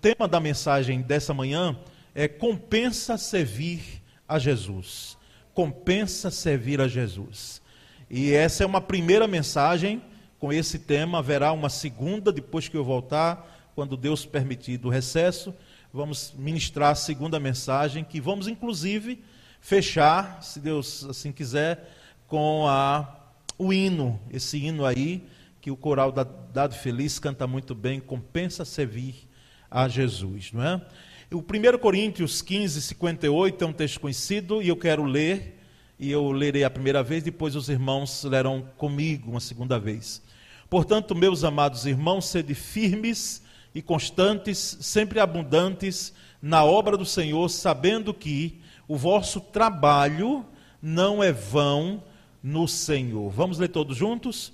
tema da mensagem dessa manhã é compensa servir a Jesus. Compensa servir a Jesus. E essa é uma primeira mensagem com esse tema. Haverá uma segunda depois que eu voltar, quando Deus permitir do recesso. Vamos ministrar a segunda mensagem, que vamos inclusive fechar, se Deus assim quiser, com a, o hino, esse hino aí, que o coral da Dado Feliz canta muito bem, compensa servir a Jesus, não é? O 1 Coríntios 15, 58 é um texto conhecido e eu quero ler, e eu lerei a primeira vez, depois os irmãos lerão comigo uma segunda vez. Portanto, meus amados irmãos, sede firmes e constantes, sempre abundantes na obra do Senhor, sabendo que o vosso trabalho não é vão no Senhor. Vamos ler todos juntos?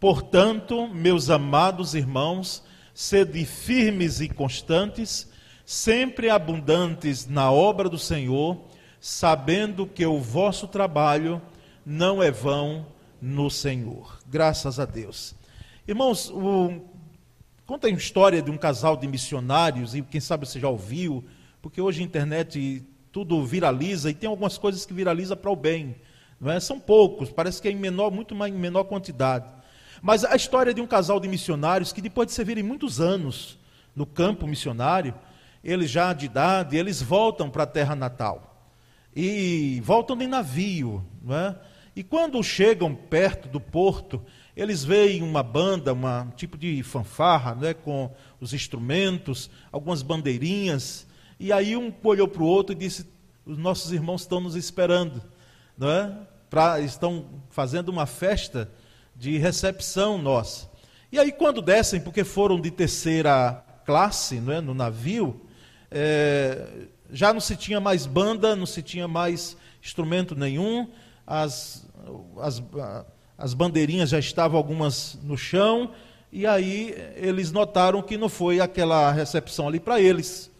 Portanto, meus amados irmãos, sede firmes e constantes, sempre abundantes na obra do Senhor, sabendo que o vosso trabalho não é vão no Senhor. Graças a Deus. Irmãos, o, conta a história de um casal de missionários, e quem sabe você já ouviu, porque hoje a internet tudo viraliza e tem algumas coisas que viraliza para o bem. Não é? São poucos, parece que é em menor, muito mais, em menor quantidade. Mas a história de um casal de missionários que depois de servirem muitos anos no campo missionário, eles já de idade, eles voltam para a terra natal. E voltam em navio. Não é? E quando chegam perto do porto, eles veem uma banda, uma, um tipo de fanfarra, né, com os instrumentos, algumas bandeirinhas. E aí um olhou para o outro e disse: Os nossos irmãos estão nos esperando. Não é? Pra, estão fazendo uma festa de recepção nossa. E aí, quando descem, porque foram de terceira classe é, no navio, é, já não se tinha mais banda, não se tinha mais instrumento nenhum, as, as, as bandeirinhas já estavam algumas no chão, e aí eles notaram que não foi aquela recepção ali para eles.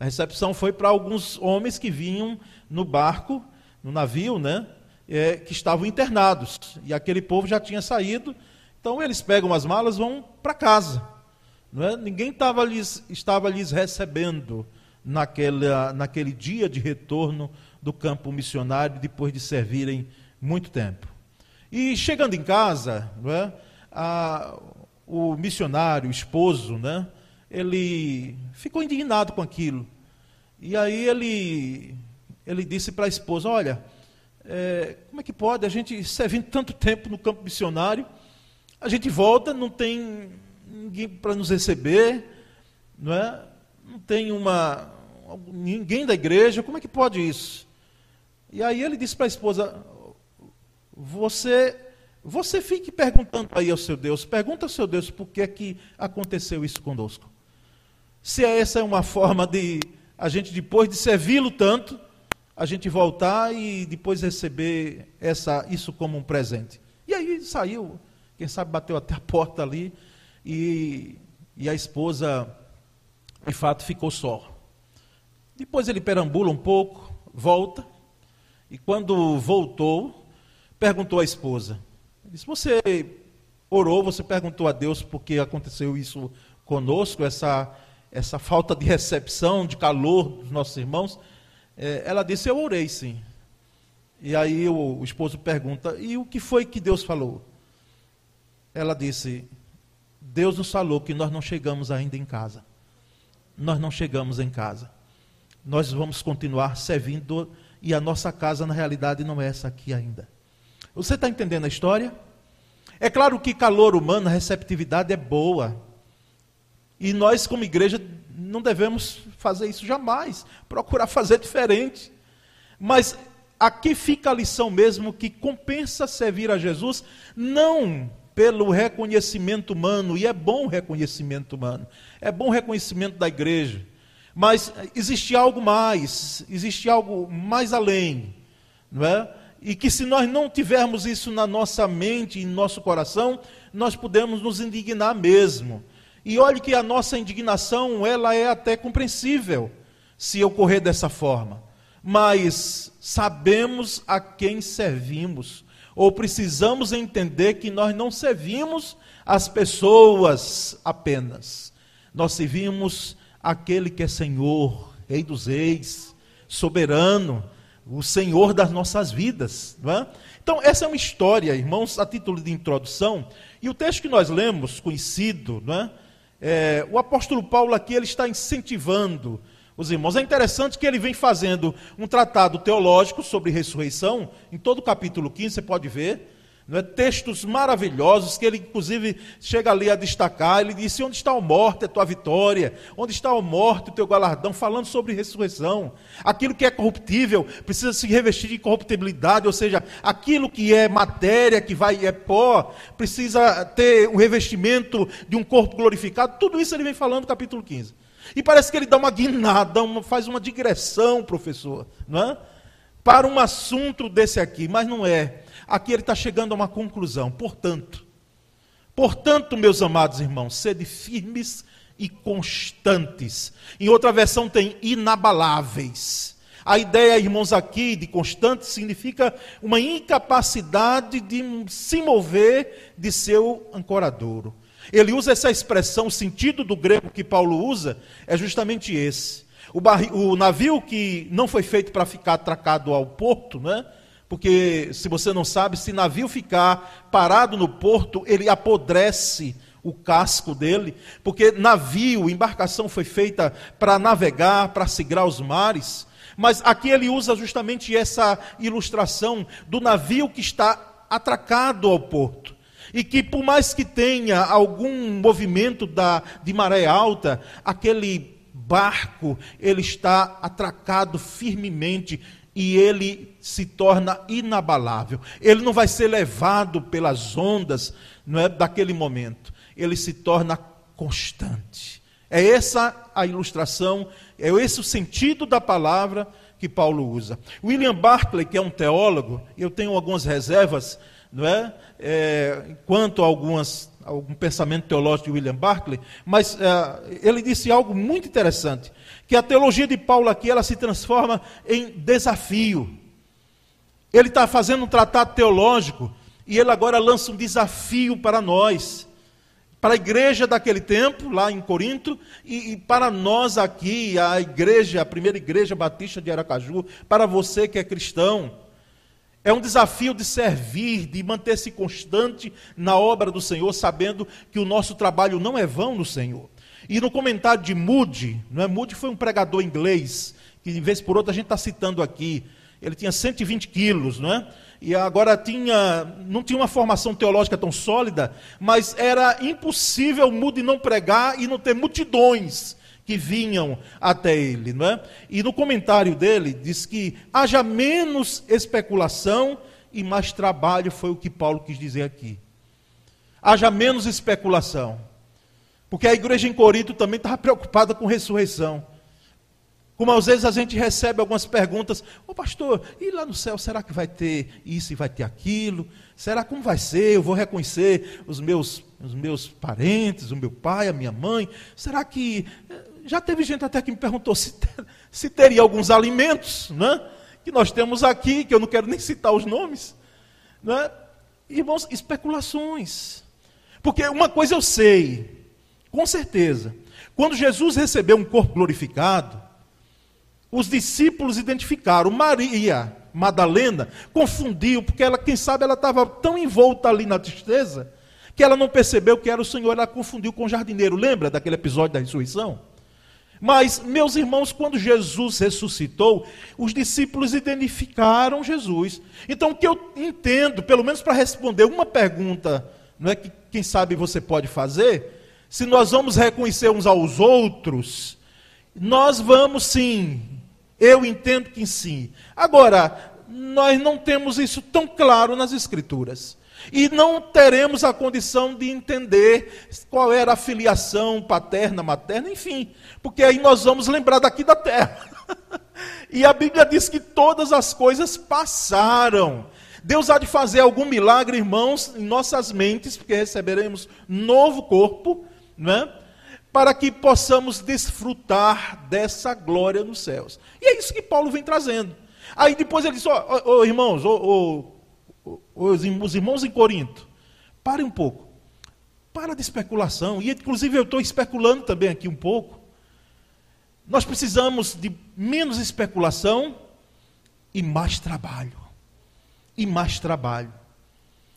A recepção foi para alguns homens que vinham no barco, no navio, né? É, que estavam internados. E aquele povo já tinha saído. Então eles pegam as malas vão para casa. É? Ninguém tava lhes, estava lhes recebendo naquele, naquele dia de retorno do campo missionário, depois de servirem muito tempo. E chegando em casa, é? A, o missionário, o esposo, né? ele ficou indignado com aquilo. E aí ele, ele disse para a esposa: Olha, é, como é que pode a gente servindo tanto tempo no campo missionário, a gente volta, não tem ninguém para nos receber, não é? Não tem uma ninguém da igreja, como é que pode isso? E aí ele disse para a esposa: Você você fique perguntando aí ao seu Deus, pergunta ao seu Deus por que é que aconteceu isso conosco. Se essa é uma forma de a gente, depois de servi-lo tanto, a gente voltar e depois receber essa, isso como um presente. E aí saiu, quem sabe bateu até a porta ali, e, e a esposa, de fato, ficou só. Depois ele perambula um pouco, volta, e quando voltou, perguntou à esposa: disse, Você orou, você perguntou a Deus por que aconteceu isso conosco, essa essa falta de recepção, de calor dos nossos irmãos, ela disse: Eu orei sim. E aí o, esposo pergunta: E o que foi que Deus falou? Ela disse: Deus nos falou que nós não chegamos ainda em casa. Nós não chegamos em casa. Nós vamos continuar servindo e a nossa casa, na realidade, não é essa aqui ainda. Você está entendendo a história? É claro que calor humano, receptividade é boa. E nós, como igreja, não devemos fazer isso jamais, procurar fazer diferente. Mas aqui fica a lição mesmo que compensa servir a Jesus, não pelo reconhecimento humano, e é bom o reconhecimento humano, é bom o reconhecimento da igreja, mas existe algo mais, existe algo mais além, não é? E que se nós não tivermos isso na nossa mente e no nosso coração, nós podemos nos indignar mesmo. E olhe que a nossa indignação, ela é até compreensível, se ocorrer dessa forma. Mas sabemos a quem servimos, ou precisamos entender que nós não servimos as pessoas apenas. Nós servimos aquele que é Senhor, Rei dos Reis, soberano, o Senhor das nossas vidas. Não é? Então, essa é uma história, irmãos, a título de introdução, e o texto que nós lemos, conhecido, não é? É, o apóstolo Paulo aqui ele está incentivando os irmãos. É interessante que ele vem fazendo um tratado teológico sobre ressurreição, em todo o capítulo 15, você pode ver, é? textos maravilhosos que ele, inclusive, chega ali a destacar. Ele disse: Onde está a morte, a tua vitória? Onde está a morte, o teu galardão? Falando sobre ressurreição. Aquilo que é corruptível precisa se revestir de corruptibilidade, ou seja, aquilo que é matéria, que vai é pó, precisa ter um revestimento de um corpo glorificado. Tudo isso ele vem falando no capítulo 15. E parece que ele dá uma guinada, uma, faz uma digressão, professor, não é? para um assunto desse aqui, mas não é. Aqui ele está chegando a uma conclusão. Portanto, portanto, meus amados irmãos, sede firmes e constantes. Em outra versão tem inabaláveis. A ideia, irmãos, aqui de constante significa uma incapacidade de se mover de seu ancoradouro. Ele usa essa expressão, o sentido do grego que Paulo usa é justamente esse. O, barri, o navio que não foi feito para ficar atracado ao porto, né? Porque, se você não sabe, se navio ficar parado no porto, ele apodrece o casco dele, porque navio, embarcação foi feita para navegar, para sigrar os mares. Mas aqui ele usa justamente essa ilustração do navio que está atracado ao porto. E que por mais que tenha algum movimento da, de maré alta, aquele barco ele está atracado firmemente e ele se torna inabalável. Ele não vai ser levado pelas ondas, não é daquele momento. Ele se torna constante. É essa a ilustração, é esse o sentido da palavra que Paulo usa. William Barclay, que é um teólogo, eu tenho algumas reservas, não é, é quanto a algumas algum pensamento teológico de William Barclay, mas é, ele disse algo muito interessante que a teologia de Paulo aqui ela se transforma em desafio. Ele está fazendo um tratado teológico e ele agora lança um desafio para nós, para a igreja daquele tempo, lá em Corinto, e, e, para nós aqui, a igreja, a primeira igreja batista de Aracaju, para você que é cristão. É um desafio de servir, de manter-se constante na obra do Senhor, sabendo que o nosso trabalho não é vão no Senhor. E no comentário de Moody, não é? Moody foi um pregador inglês, que de vez por outra a gente está citando aqui. Ele tinha 120 quilos, não é? E agora tinha, não tinha uma formação teológica tão sólida, mas era impossível Moody não pregar e não ter multidões que vinham até ele, não é? E no comentário dele diz que haja menos especulação e mais trabalho, foi o que Paulo quis dizer aqui. Haja menos especulação. Porque a igreja em Corinto também estava preocupada com ressurreição. Como às vezes a gente recebe algumas perguntas, ô pastor, e lá no céu, será que vai ter isso e vai ter aquilo? Será como vai ser? Eu vou reconhecer os meus, os meus parentes, o meu pai, a minha mãe? Será que. Eh, já teve gente até que me perguntou se, ter, se teria alguns alimentos, né? Que nós temos aqui, que eu não quero nem citar os nomes. Né? Irmãos, especulações. Porque uma coisa eu sei, com certeza. Quando Jesus recebeu um corpo glorificado, os discípulos identificaram. Maria Madalena confundiu, porque ela, quem sabe, ela estava tão envolta ali na tristeza, que ela não percebeu que era o Senhor, ela confundiu com o jardineiro. Lembra daquele episódio da ressurreição? Mas, meus irmãos, quando Jesus ressuscitou, os discípulos identificaram Jesus. Então, o que eu entendo, pelo menos para responder uma pergunta, não é que quem sabe você pode fazer, se nós vamos reconhecer uns aos outros, nós vamos sim. Eu entendo que sim. Agora, nós não temos isso tão claro nas Escrituras. E não teremos a condição de entender qual era a filiação paterna, materna, enfim. Porque aí nós vamos lembrar daqui da terra. e a Bíblia diz que todas as coisas passaram. Deus há de fazer algum milagre, irmãos, em nossas mentes, porque receberemos novo corpo né? para que possamos desfrutar dessa glória nos céus. E é isso que Paulo vem trazendo. Aí depois ele diz: ó, irmãos, os irmãos em Corinto, parem um pouco. Para de especulação. E inclusive eu estou especulando também aqui um pouco. Nós precisamos de menos especulação e mais trabalho. E mais trabalho.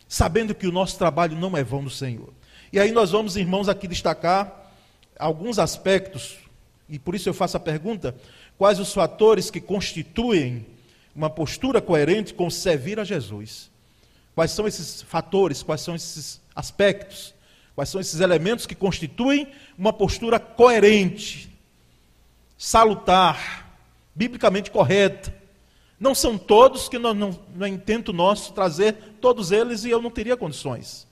Sabendo que o nosso trabalho não é vão do Senhor. E aí nós vamos, irmãos, aqui destacar alguns aspectos, e por isso eu faço a pergunta: quais os fatores que constituem uma postura coerente com servir a Jesus? Quais são esses fatores, quais são esses aspectos, quais são esses elementos que constituem uma postura coerente, salutar, biblicamente correta? Não são todos que não, não, não é intento nosso trazer todos eles e eu não teria condições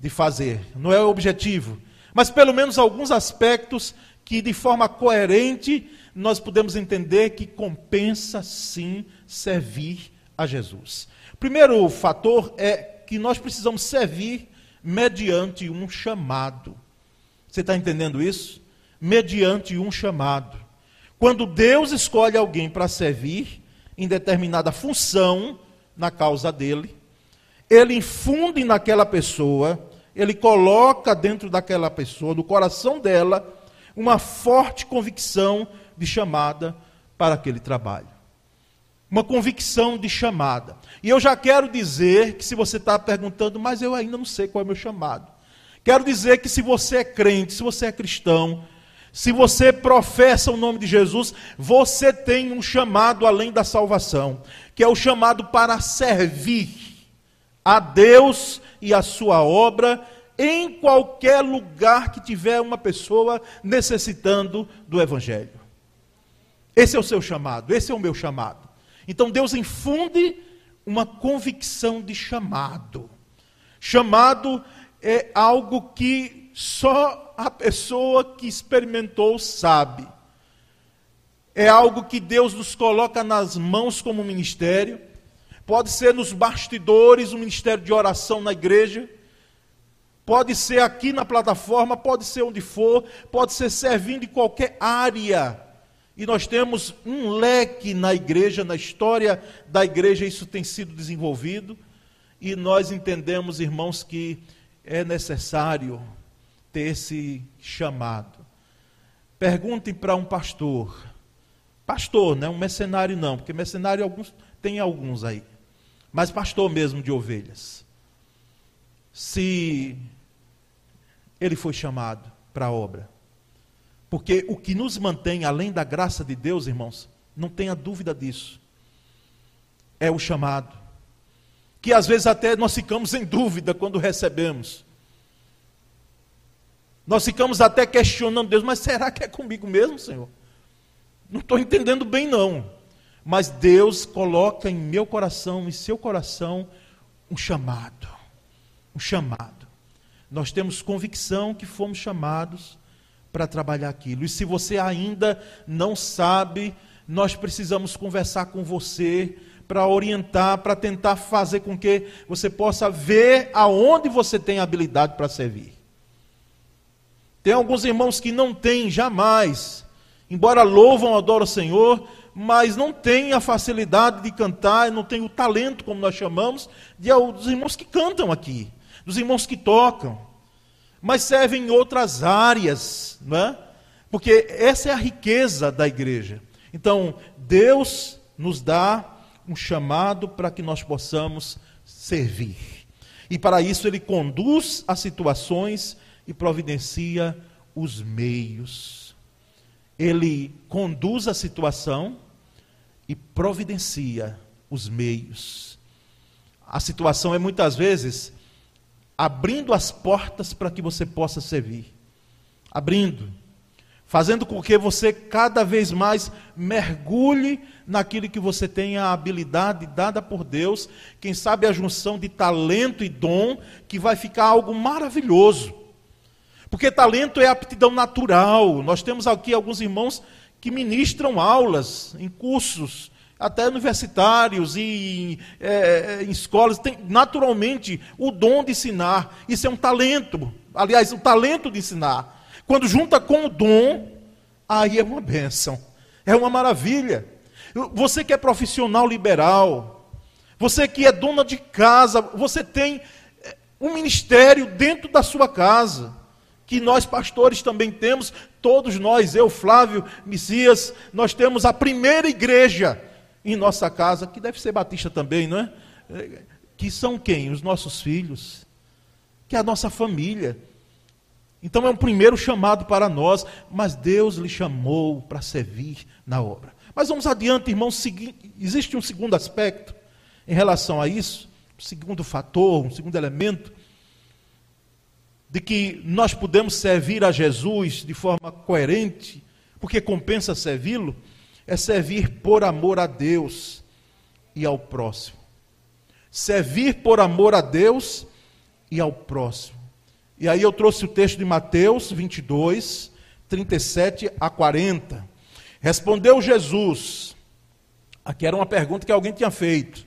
de fazer, não é o objetivo, mas pelo menos alguns aspectos que de forma coerente nós podemos entender que compensa sim servir a Jesus. Primeiro fator é que nós precisamos servir mediante um chamado. Você está entendendo isso? Mediante um chamado. Quando Deus escolhe alguém para servir em determinada função na causa dele, ele infunde naquela pessoa, ele coloca dentro daquela pessoa, no coração dela, uma forte convicção de chamada para aquele trabalho uma convicção de chamada. E eu já quero dizer que se você está perguntando, mas eu ainda não sei qual é o meu chamado. Quero dizer que se você é crente, se você é cristão, se você professa o nome de Jesus, você tem um chamado além da salvação, que é o chamado para servir a Deus e a sua obra em qualquer lugar que tiver uma pessoa necessitando do Evangelho. Esse é o seu chamado, esse é o meu chamado. Então Deus infunde uma convicção de chamado. Chamado é algo que só a pessoa que experimentou sabe. É algo que Deus nos coloca nas mãos como ministério. Pode ser nos bastidores, o ministério de oração na igreja. Pode ser aqui na plataforma, pode ser onde for, pode ser servindo em qualquer área e nós temos um leque na igreja, na história da igreja, isso tem sido desenvolvido. E nós entendemos, irmãos, que é necessário ter esse chamado. Perguntem para um pastor, pastor, não é um mercenário não, porque mercenário alguns tem alguns aí, mas pastor mesmo de ovelhas. Se ele foi chamado para a obra. Porque o que nos mantém além da graça de Deus, irmãos, não tenha dúvida disso, é o chamado. Que às vezes até nós ficamos em dúvida quando recebemos. Nós ficamos até questionando Deus, mas será que é comigo mesmo, Senhor? Não estou entendendo bem, não. Mas Deus coloca em meu coração, em seu coração, um chamado. Um chamado. Nós temos convicção que fomos chamados para trabalhar aquilo. E se você ainda não sabe, nós precisamos conversar com você para orientar, para tentar fazer com que você possa ver aonde você tem habilidade para servir. Tem alguns irmãos que não têm jamais, embora louvam, adoram o Senhor, mas não têm a facilidade de cantar, não têm o talento, como nós chamamos, de, dos irmãos que cantam aqui, dos irmãos que tocam mas servem em outras áreas, não é? Porque essa é a riqueza da igreja. Então, Deus nos dá um chamado para que nós possamos servir. E para isso ele conduz as situações e providencia os meios. Ele conduz a situação e providencia os meios. A situação é muitas vezes abrindo as portas para que você possa servir. Abrindo. Fazendo com que você cada vez mais mergulhe naquilo que você tem a habilidade dada por Deus, quem sabe a junção de talento e dom, que vai ficar algo maravilhoso. Porque talento é aptidão natural. Nós temos aqui alguns irmãos que ministram aulas em cursos até universitários e é, é, em escolas, tem naturalmente o dom de ensinar. Isso é um talento. Aliás, o talento de ensinar. Quando junta com o dom, aí é uma bênção. É uma maravilha. Você que é profissional liberal, você que é dona de casa, você tem é, um ministério dentro da sua casa que nós pastores também temos, todos nós, eu, Flávio, Messias, nós temos a primeira igreja em nossa casa, que deve ser batista também, não é? Que são quem? Os nossos filhos, que é a nossa família. Então é um primeiro chamado para nós, mas Deus lhe chamou para servir na obra. Mas vamos adiante, irmãos, existe um segundo aspecto em relação a isso, um segundo fator, um segundo elemento, de que nós podemos servir a Jesus de forma coerente, porque compensa servi-lo, é servir por amor a Deus e ao próximo. Servir por amor a Deus e ao próximo. E aí eu trouxe o texto de Mateus 22, 37 a 40. Respondeu Jesus, aqui era uma pergunta que alguém tinha feito.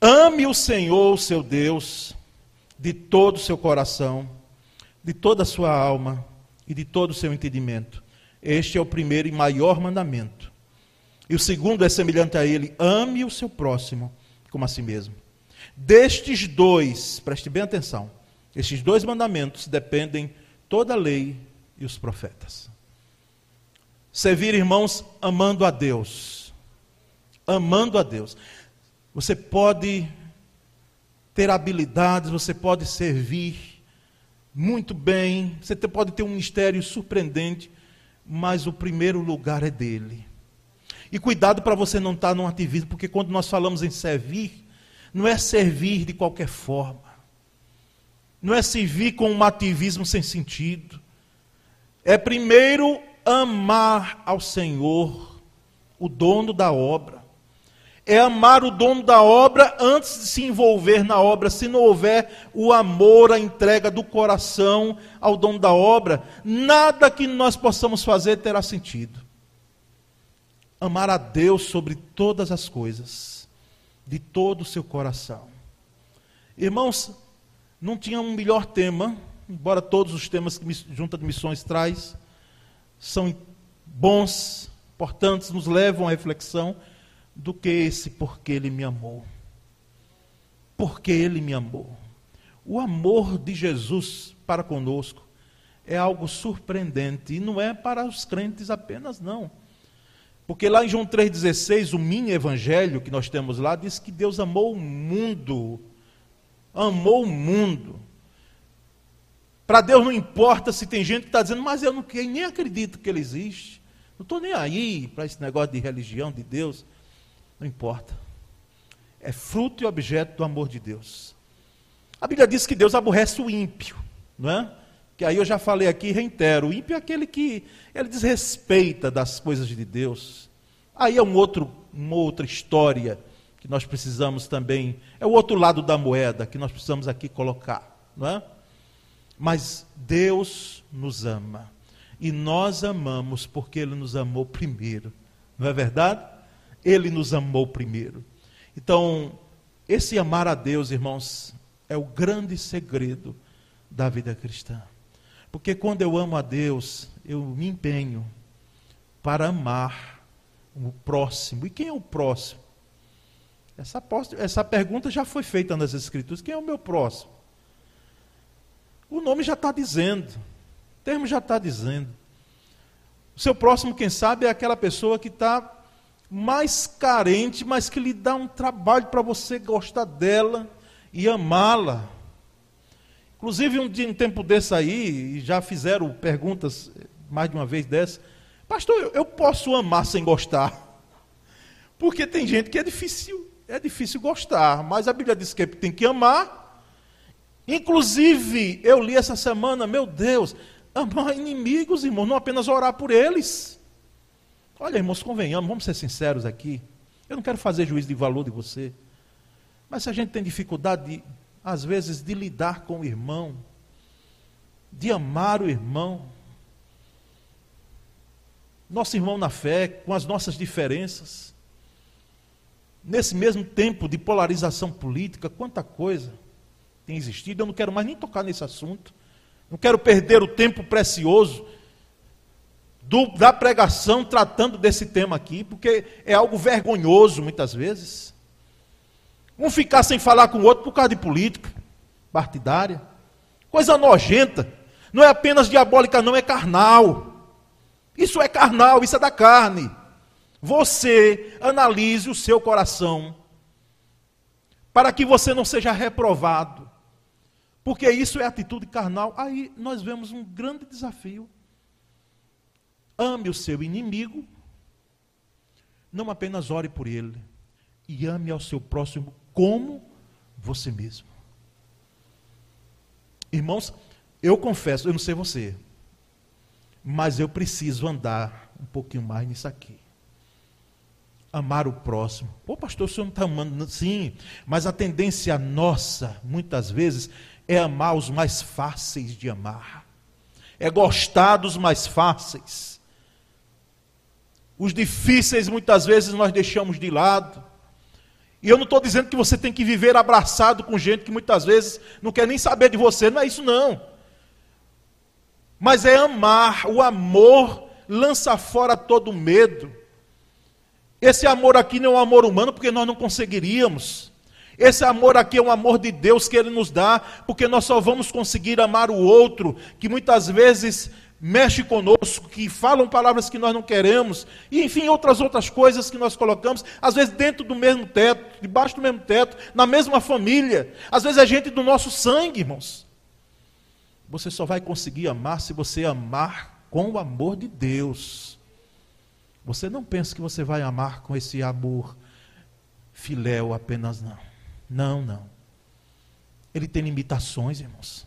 Ame o Senhor, seu Deus, de todo o seu coração, de toda a sua alma e de todo o seu entendimento. Este é o primeiro e maior mandamento. E o segundo é semelhante a ele: ame o seu próximo como a si mesmo. Destes dois, preste bem atenção, estes dois mandamentos dependem toda a lei e os profetas. Servir, irmãos, amando a Deus. Amando a Deus. Você pode ter habilidades, você pode servir muito bem, você pode ter um ministério surpreendente, mas o primeiro lugar é dele. E cuidado para você não estar num ativismo, porque quando nós falamos em servir, não é servir de qualquer forma. Não é servir com um ativismo sem sentido. É primeiro amar ao Senhor, o dono da obra é amar o dono da obra antes de se envolver na obra. Se não houver o amor, a entrega do coração ao dono da obra, nada que nós possamos fazer terá sentido. Amar a Deus sobre todas as coisas, de todo o seu coração. Irmãos, não tinha um melhor tema, embora todos os temas que Junta de Missões traz são bons, importantes, nos levam à reflexão do que esse porque ele me amou. Porque ele me amou. O amor de Jesus para conosco é algo surpreendente e não é para os crentes apenas não. Porque lá em João 3,16, o mini evangelho que nós temos lá, diz que Deus amou o mundo. Amou o mundo. Para Deus não importa se tem gente que está dizendo, mas eu não, nem acredito que Ele existe. Não estou nem aí para esse negócio de religião, de Deus. Não importa. É fruto e objeto do amor de Deus. A Bíblia diz que Deus aborrece o ímpio, não é? Que aí eu já falei aqui, reitero, o ímpio é aquele que ele desrespeita das coisas de Deus. Aí é um outro, uma outra história que nós precisamos também, é o outro lado da moeda que nós precisamos aqui colocar, não é? Mas Deus nos ama. E nós amamos porque Ele nos amou primeiro. Não é verdade? Ele nos amou primeiro. Então, esse amar a Deus, irmãos, é o grande segredo da vida cristã. Porque quando eu amo a Deus, eu me empenho para amar o próximo. E quem é o próximo? Essa, essa pergunta já foi feita nas Escrituras: quem é o meu próximo? O nome já está dizendo, o termo já está dizendo. O seu próximo, quem sabe, é aquela pessoa que está mais carente, mas que lhe dá um trabalho para você gostar dela e amá-la. Inclusive, um, dia, um tempo desse aí, já fizeram perguntas mais de uma vez dessa. Pastor, eu, eu posso amar sem gostar? Porque tem gente que é difícil, é difícil gostar, mas a Bíblia diz que tem que amar. Inclusive, eu li essa semana, meu Deus, amar inimigos, irmão, não apenas orar por eles. Olha, irmãos, convenhamos, vamos ser sinceros aqui. Eu não quero fazer juízo de valor de você. Mas se a gente tem dificuldade, de, às vezes, de lidar com o irmão, de amar o irmão, nosso irmão na fé, com as nossas diferenças, nesse mesmo tempo de polarização política, quanta coisa tem existido. Eu não quero mais nem tocar nesse assunto. Não quero perder o tempo precioso do, da pregação tratando desse tema aqui, porque é algo vergonhoso muitas vezes. Um ficar sem falar com o outro por causa de política partidária, coisa nojenta. Não é apenas diabólica, não, é carnal. Isso é carnal, isso é da carne. Você analise o seu coração, para que você não seja reprovado, porque isso é atitude carnal. Aí nós vemos um grande desafio. Ame o seu inimigo, não apenas ore por ele, e ame ao seu próximo como você mesmo. Irmãos, eu confesso, eu não sei você, mas eu preciso andar um pouquinho mais nisso aqui. Amar o próximo. Pô, pastor, o senhor não está amando? Sim, mas a tendência nossa, muitas vezes, é amar os mais fáceis de amar, é gostar dos mais fáceis. Os difíceis, muitas vezes, nós deixamos de lado. E eu não estou dizendo que você tem que viver abraçado com gente que muitas vezes não quer nem saber de você, não é isso não. Mas é amar, o amor lança fora todo medo. Esse amor aqui não é um amor humano, porque nós não conseguiríamos. Esse amor aqui é um amor de Deus que Ele nos dá, porque nós só vamos conseguir amar o outro, que muitas vezes mexe conosco, que falam palavras que nós não queremos, e enfim, outras outras coisas que nós colocamos, às vezes dentro do mesmo teto, debaixo do mesmo teto, na mesma família, às vezes é gente do nosso sangue, irmãos. Você só vai conseguir amar se você amar com o amor de Deus. Você não pensa que você vai amar com esse amor filéu apenas, não. Não, não. Ele tem limitações, irmãos.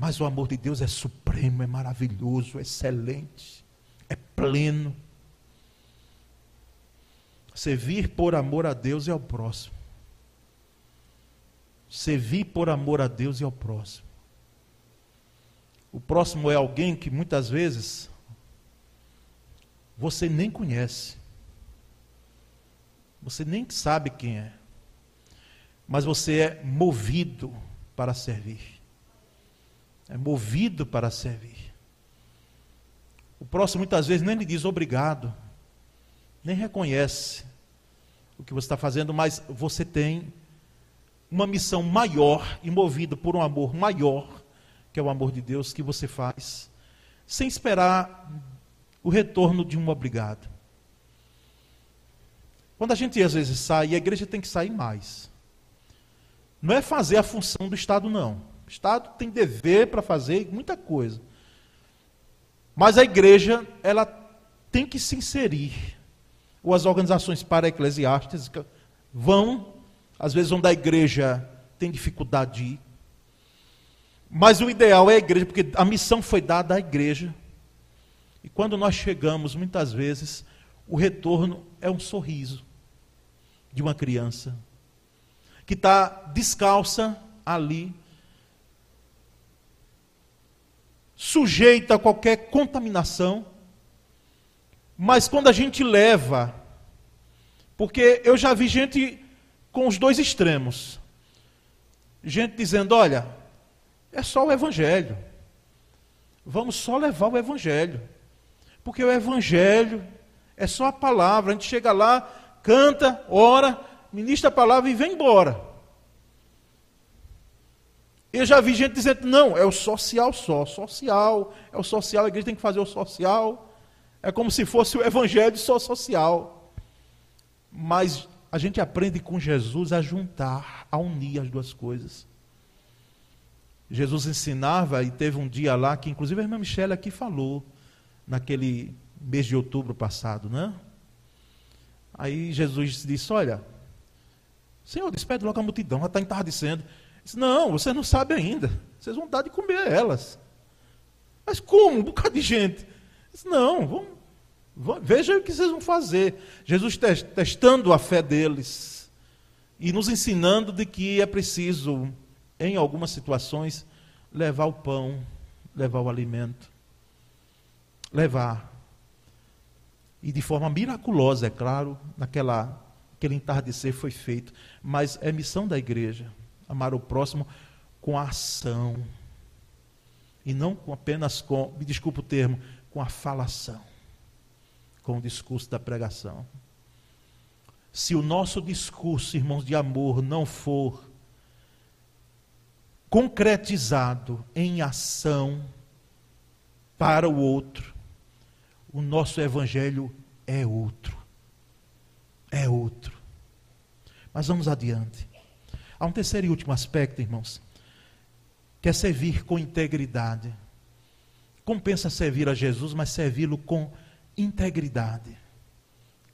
Mas o amor de Deus é supremo, é maravilhoso, é excelente, é pleno. Servir por amor a Deus e ao próximo. Servir por amor a Deus e ao próximo. O próximo é alguém que muitas vezes você nem conhece. Você nem sabe quem é. Mas você é movido para servir é movido para servir. O próximo muitas vezes nem lhe diz obrigado, nem reconhece o que você está fazendo, mas você tem uma missão maior e movido por um amor maior, que é o amor de Deus, que você faz, sem esperar o retorno de um obrigado. Quando a gente às vezes sai, a igreja tem que sair mais. Não é fazer a função do Estado, não. O Estado tem dever para fazer muita coisa. Mas a igreja, ela tem que se inserir. Ou as organizações para-eclesiásticas vão, às vezes onde a igreja tem dificuldade de ir. Mas o ideal é a igreja, porque a missão foi dada à igreja. E quando nós chegamos, muitas vezes, o retorno é um sorriso de uma criança que está descalça ali sujeita a qualquer contaminação, mas quando a gente leva, porque eu já vi gente com os dois extremos, gente dizendo: olha, é só o Evangelho, vamos só levar o Evangelho, porque o Evangelho é só a palavra, a gente chega lá, canta, ora, ministra a palavra e vem embora. Eu já vi gente dizendo, não, é o social só, social, é o social, a igreja tem que fazer o social. É como se fosse o evangelho só social. Mas a gente aprende com Jesus a juntar, a unir as duas coisas. Jesus ensinava, e teve um dia lá que, inclusive, a irmã Michelle aqui falou, naquele mês de outubro passado, né? Aí Jesus disse: Olha, Senhor, despede logo a multidão, já está entardecendo. Disse, não, você não sabe ainda. Vocês vão dar de comer a elas. Mas como? Um bocado de gente. Disse, não, vamos, vamos, veja o que vocês vão fazer. Jesus testando a fé deles e nos ensinando de que é preciso, em algumas situações, levar o pão, levar o alimento. Levar. E de forma miraculosa, é claro, naquela aquele entardecer foi feito, mas é missão da igreja amar o próximo com a ação. E não com, apenas com, me desculpe o termo, com a falação, com o discurso da pregação. Se o nosso discurso, irmãos, de amor não for concretizado em ação, para o outro. O nosso evangelho é outro. É outro. Mas vamos adiante. Há um terceiro e último aspecto, irmãos, que é servir com integridade. Compensa servir a Jesus, mas servi-lo com integridade.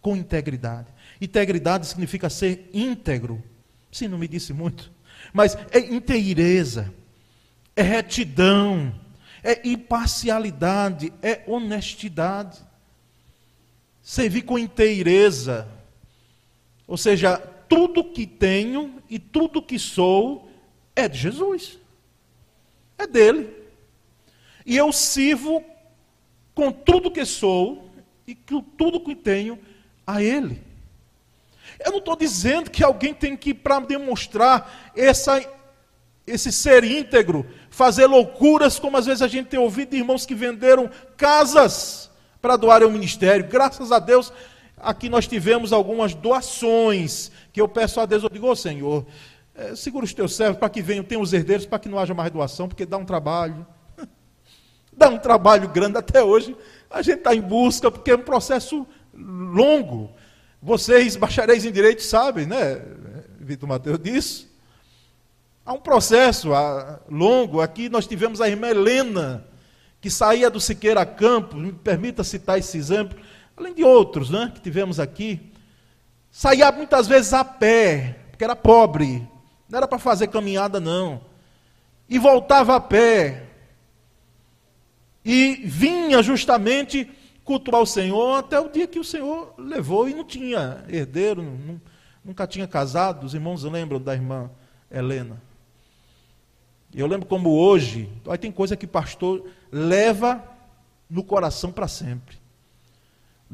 Com integridade. Integridade significa ser íntegro. Sim, não me disse muito. Mas é inteireza, é retidão, é imparcialidade, é honestidade. Servir com inteireza. Ou seja, tudo que tenho e tudo que sou é de Jesus. É dele. E eu sirvo com tudo que sou e com tudo que tenho a ele. Eu não estou dizendo que alguém tem que, para demonstrar essa, esse ser íntegro, fazer loucuras, como às vezes a gente tem ouvido de irmãos que venderam casas para doar ao ministério. Graças a Deus, aqui nós tivemos algumas doações, que eu peço a Deus, eu digo, oh, Senhor, é, segura os teus servos para que venham, tenham os herdeiros, para que não haja mais doação, porque dá um trabalho. dá um trabalho grande até hoje. A gente está em busca, porque é um processo longo. Vocês, bacharéis em direito, sabem, né? Vitor Mateus disse. Há um processo ah, longo. Aqui nós tivemos a irmã Helena, que saía do Siqueira Campos, me permita citar esse exemplo, além de outros né, que tivemos aqui. Saía muitas vezes a pé, porque era pobre, não era para fazer caminhada, não. E voltava a pé. E vinha justamente cultuar o Senhor até o dia que o Senhor levou e não tinha herdeiro, não, nunca tinha casado. Os irmãos lembram da irmã Helena. Eu lembro como hoje, aí tem coisa que pastor leva no coração para sempre.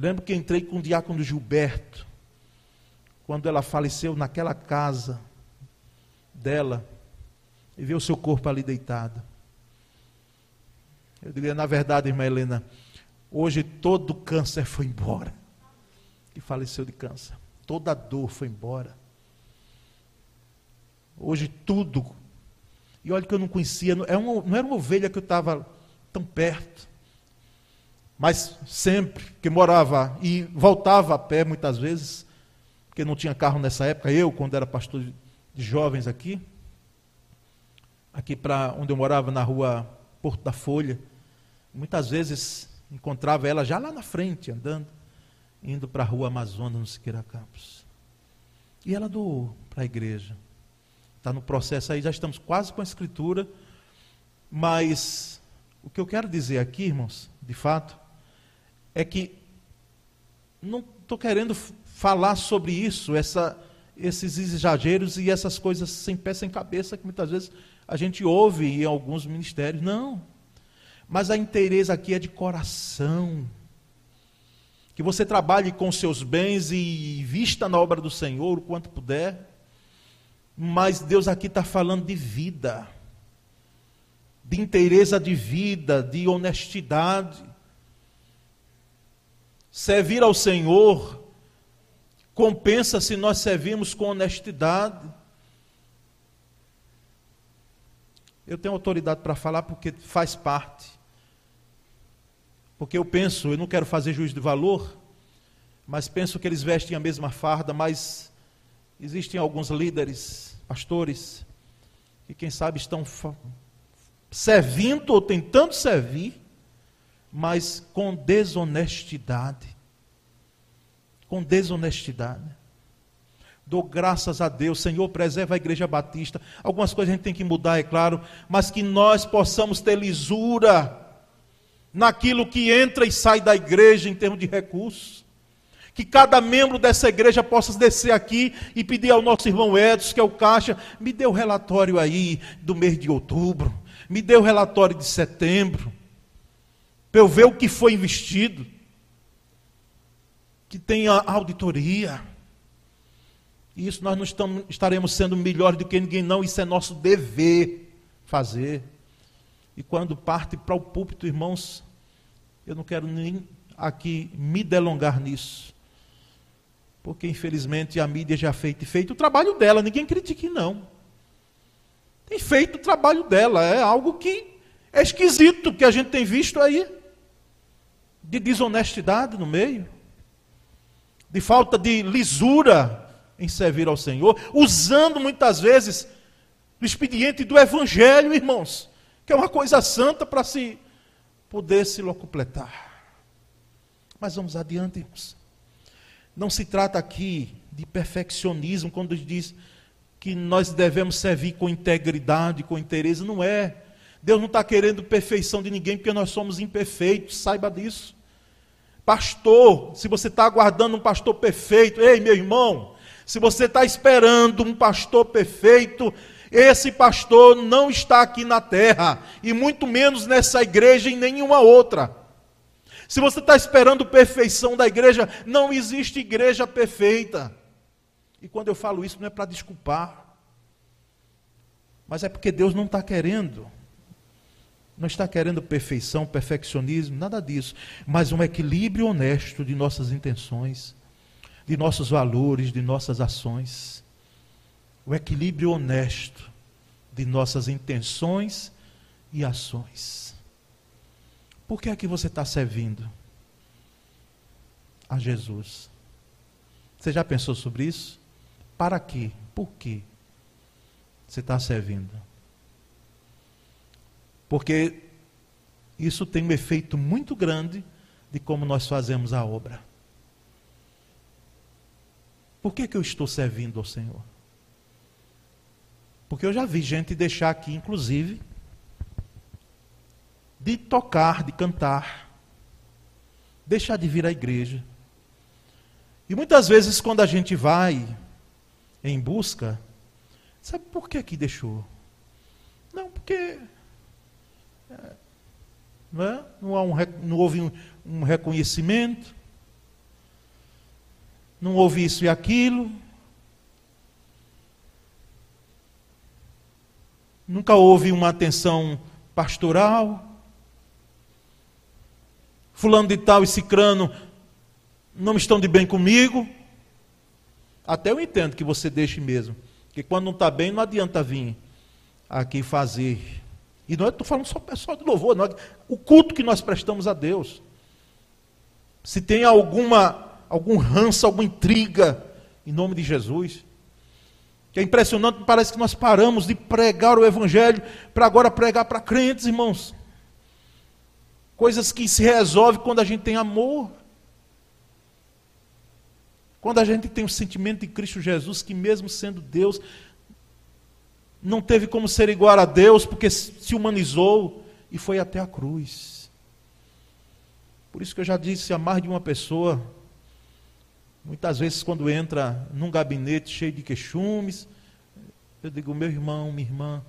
Lembro que entrei com o diácono Gilberto, quando ela faleceu naquela casa dela, e viu o seu corpo ali deitado. Eu diria, na verdade, irmã Helena, Hoje todo o câncer foi embora. E faleceu de câncer. Toda a dor foi embora. Hoje tudo. E olha que eu não conhecia, não é era uma ovelha que eu estava tão perto. Mas sempre que morava e voltava a pé muitas vezes, porque não tinha carro nessa época, eu, quando era pastor de jovens aqui, aqui para onde eu morava, na rua Porto da Folha, muitas vezes Encontrava ela já lá na frente, andando, indo para a rua Amazonas, no Siqueira Campos. E ela doou para a igreja. Está no processo aí, já estamos quase com a escritura. Mas o que eu quero dizer aqui, irmãos, de fato, é que não estou querendo falar sobre isso, essa, esses exageros e essas coisas sem pé, sem cabeça, que muitas vezes a gente ouve em alguns ministérios. Não. Mas a inteireza aqui é de coração. Que você trabalhe com seus bens e vista na obra do Senhor o quanto puder. Mas Deus aqui está falando de vida, de inteireza de vida, de honestidade. Servir ao Senhor compensa se nós servimos com honestidade. Eu tenho autoridade para falar porque faz parte. Porque eu penso, eu não quero fazer juízo de valor, mas penso que eles vestem a mesma farda, mas existem alguns líderes, pastores, que quem sabe estão servindo ou tentando servir, mas com desonestidade. Com desonestidade. Dou graças a Deus, Senhor, preserva a igreja batista. Algumas coisas a gente tem que mudar, é claro, mas que nós possamos ter lisura naquilo que entra e sai da igreja em termos de recursos. Que cada membro dessa igreja possa descer aqui e pedir ao nosso irmão Edson, que é o caixa, me dê o relatório aí do mês de outubro, me dê o relatório de setembro, para eu ver o que foi investido. Que tenha auditoria. E isso nós não estamos, estaremos sendo melhores do que ninguém, não. Isso é nosso dever fazer. E quando parte para o púlpito, irmãos, eu não quero nem aqui me delongar nisso. Porque infelizmente a mídia já feito feito o trabalho dela, ninguém critique não. Tem feito o trabalho dela, é algo que é esquisito que a gente tem visto aí. De desonestidade no meio, de falta de lisura em servir ao Senhor, usando muitas vezes o expediente do Evangelho, irmãos, que é uma coisa santa para se poder se locupletar. Mas vamos adiante, irmãos. Não se trata aqui de perfeccionismo quando diz que nós devemos servir com integridade, com interesse. Não é. Deus não está querendo perfeição de ninguém porque nós somos imperfeitos, saiba disso. Pastor, se você está aguardando um pastor perfeito, ei meu irmão, se você está esperando um pastor perfeito, esse pastor não está aqui na terra, e muito menos nessa igreja e nenhuma outra. Se você está esperando perfeição da igreja, não existe igreja perfeita. E quando eu falo isso, não é para desculpar, mas é porque Deus não está querendo. Não está querendo perfeição, perfeccionismo, nada disso, mas um equilíbrio honesto de nossas intenções de nossos valores, de nossas ações. O equilíbrio honesto de nossas intenções e ações. Por que é que você está servindo a Jesus? Você já pensou sobre isso? Para quê? Por quê você está servindo? Porque isso tem um efeito muito grande de como nós fazemos a obra. Por que, que eu estou servindo ao Senhor? Porque eu já vi gente deixar aqui, inclusive, de tocar, de cantar, deixar de vir à igreja. E muitas vezes, quando a gente vai em busca, sabe por que que deixou? Não, porque não, é? não, há um, não houve um, um reconhecimento, não houve isso e aquilo. Nunca houve uma atenção pastoral. Fulano de tal e cicrano não estão de bem comigo. Até eu entendo que você deixe mesmo. Porque quando não está bem, não adianta vir aqui fazer. E não estou falando só, só de louvor, não, o culto que nós prestamos a Deus. Se tem alguma algum ranço, alguma intriga, em nome de Jesus. Que é impressionante, parece que nós paramos de pregar o Evangelho para agora pregar para crentes, irmãos. Coisas que se resolvem quando a gente tem amor. Quando a gente tem o sentimento de Cristo Jesus, que mesmo sendo Deus, não teve como ser igual a Deus, porque se humanizou e foi até a cruz. Por isso que eu já disse a mais de uma pessoa, Muitas vezes, quando entra num gabinete cheio de queixumes, eu digo, meu irmão, minha irmã,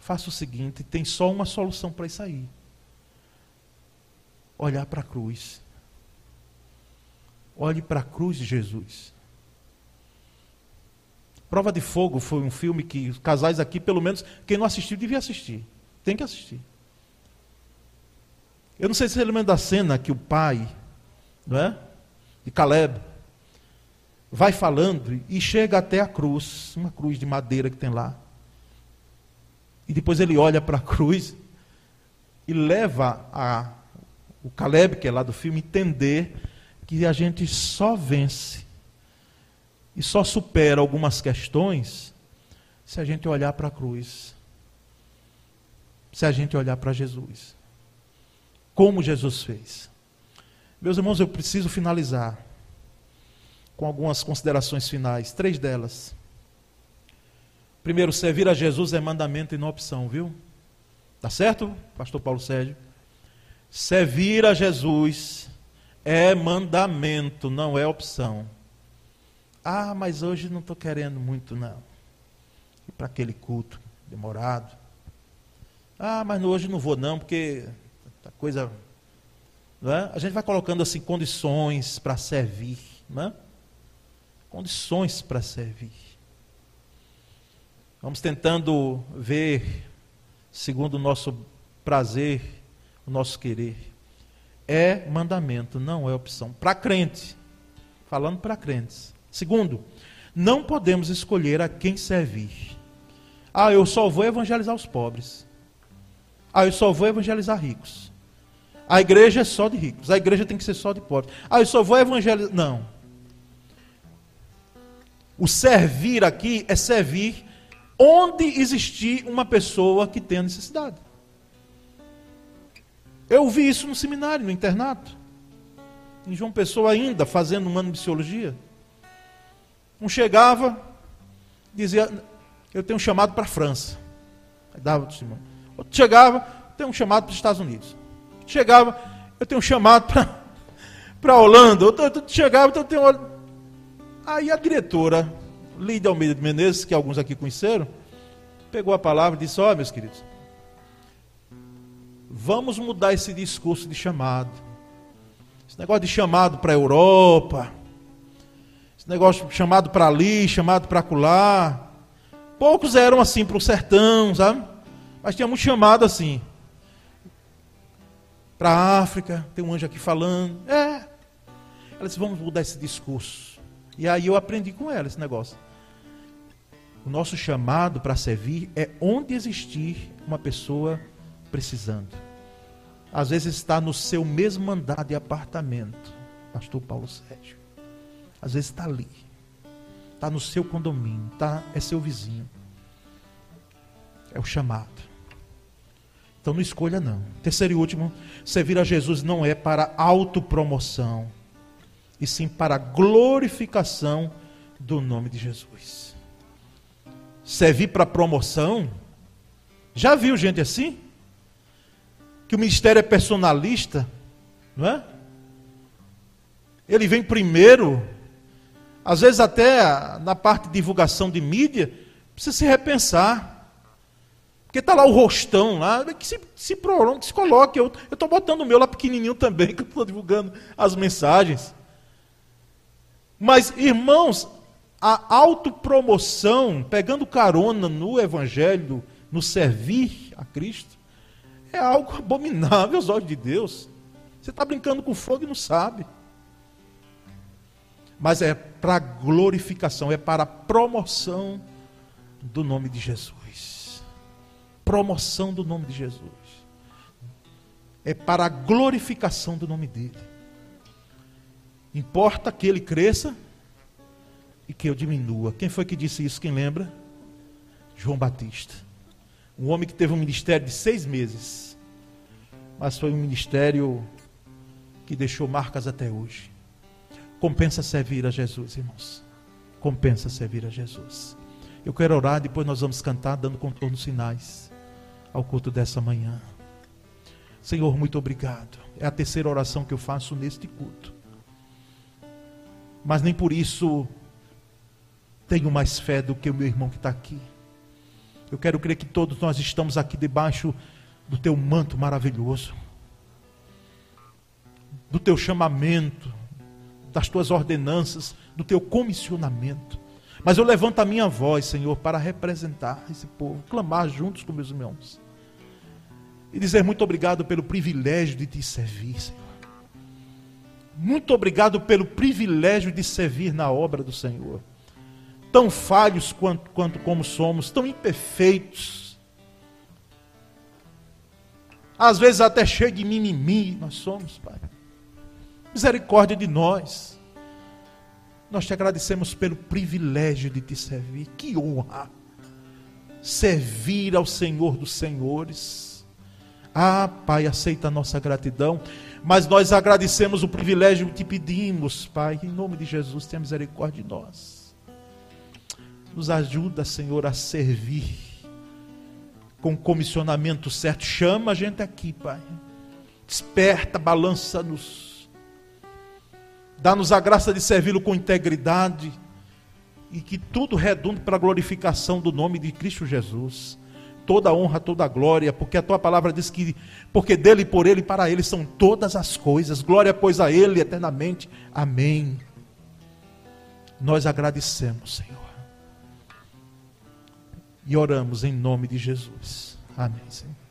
faça o seguinte: tem só uma solução para isso aí. Olhar para a cruz. Olhe para a cruz de Jesus. Prova de Fogo foi um filme que os casais aqui, pelo menos, quem não assistiu, devia assistir. Tem que assistir. Eu não sei se você lembra da cena que o pai, não é? de Caleb, vai falando e chega até a cruz, uma cruz de madeira que tem lá. E depois ele olha para a cruz e leva a, o Caleb, que é lá do filme, entender que a gente só vence e só supera algumas questões se a gente olhar para a cruz. Se a gente olhar para Jesus. Como Jesus fez. Meus irmãos, eu preciso finalizar com algumas considerações finais, três delas. Primeiro, servir a Jesus é mandamento e não opção, viu? Tá certo, pastor Paulo Sérgio? Servir a Jesus é mandamento, não é opção. Ah, mas hoje não estou querendo muito, não. Ir para aquele culto demorado. Ah, mas hoje não vou, não, porque a coisa é? A gente vai colocando assim condições para servir, é? condições para servir. Vamos tentando ver, segundo o nosso prazer, o nosso querer. É mandamento, não é opção. Para crente, falando para crentes. Segundo, não podemos escolher a quem servir. Ah, eu só vou evangelizar os pobres. Ah, eu só vou evangelizar ricos. A igreja é só de ricos, a igreja tem que ser só de pobres. Ah, eu só vou evangelizar. Não. O servir aqui é servir onde existir uma pessoa que tenha necessidade. Eu vi isso no seminário, no internato. Em João Pessoa ainda, fazendo um ano de psicologia. Um chegava, dizia, eu tenho um chamado para a França. Aí dava testemunho. Outro chegava, tenho um chamado para os Estados Unidos. Chegava, eu tenho um chamado para para a Holanda. Outro, outro chegava, eu tenho Aí a diretora, Lídia Almeida de Menezes, que alguns aqui conheceram, pegou a palavra e disse: Ó, oh, meus queridos, vamos mudar esse discurso de chamado. Esse negócio de chamado para a Europa, esse negócio chamado para ali, chamado para acolá. Poucos eram assim para o sertão, sabe? Mas tinha muito chamado assim. Para a África, tem um anjo aqui falando. É. Ela disse: vamos mudar esse discurso. E aí eu aprendi com ela esse negócio. O nosso chamado para servir é onde existir uma pessoa precisando. Às vezes está no seu mesmo andar de apartamento, pastor Paulo Sérgio. Às vezes está ali. Está no seu condomínio, tá, é seu vizinho. É o chamado. Então não escolha não. Terceiro e último, servir a Jesus não é para autopromoção, e sim para glorificação do nome de Jesus servir para promoção. Já viu gente assim? Que o ministério é personalista, não é? Ele vem primeiro, às vezes até na parte de divulgação de mídia, precisa se repensar. Porque está lá o rostão lá, que se, se prolongue, que se coloque. Eu estou botando o meu lá pequenininho também, que eu estou divulgando as mensagens. Mas, irmãos, a autopromoção, pegando carona no Evangelho, no servir a Cristo, é algo abominável aos olhos de Deus. Você está brincando com fogo e não sabe. Mas é para glorificação, é para promoção do nome de Jesus. Promoção do nome de Jesus. É para a glorificação do nome dele. Importa que ele cresça e que eu diminua. Quem foi que disse isso? Quem lembra? João Batista. Um homem que teve um ministério de seis meses, mas foi um ministério que deixou marcas até hoje. Compensa servir a Jesus, irmãos. Compensa servir a Jesus. Eu quero orar, depois nós vamos cantar, dando contornos finais ao culto dessa manhã. Senhor, muito obrigado. É a terceira oração que eu faço neste culto. Mas nem por isso tenho mais fé do que o meu irmão que está aqui. Eu quero crer que todos nós estamos aqui debaixo do teu manto maravilhoso, do teu chamamento, das tuas ordenanças, do teu comissionamento. Mas eu levanto a minha voz, Senhor, para representar esse povo, clamar juntos com meus irmãos e dizer muito obrigado pelo privilégio de te servir, Senhor. Muito obrigado pelo privilégio de servir na obra do Senhor tão falhos quanto, quanto como somos, tão imperfeitos. Às vezes até cheio de mimimi nós somos, Pai. Misericórdia de nós. Nós te agradecemos pelo privilégio de te servir. Que honra! Servir ao Senhor dos Senhores. Ah, Pai, aceita a nossa gratidão. Mas nós agradecemos o privilégio que te pedimos, Pai. Em nome de Jesus, tenha misericórdia de nós. Nos ajuda, Senhor, a servir com o comissionamento certo. Chama a gente aqui, Pai. Desperta, balança-nos. Dá-nos a graça de servi-lo com integridade e que tudo redunde para a glorificação do nome de Cristo Jesus. Toda honra, toda glória, porque a tua palavra diz que, porque dele, por ele e para ele são todas as coisas. Glória, pois, a ele eternamente. Amém. Nós agradecemos, Senhor. E oramos em nome de Jesus. Amém, Senhor.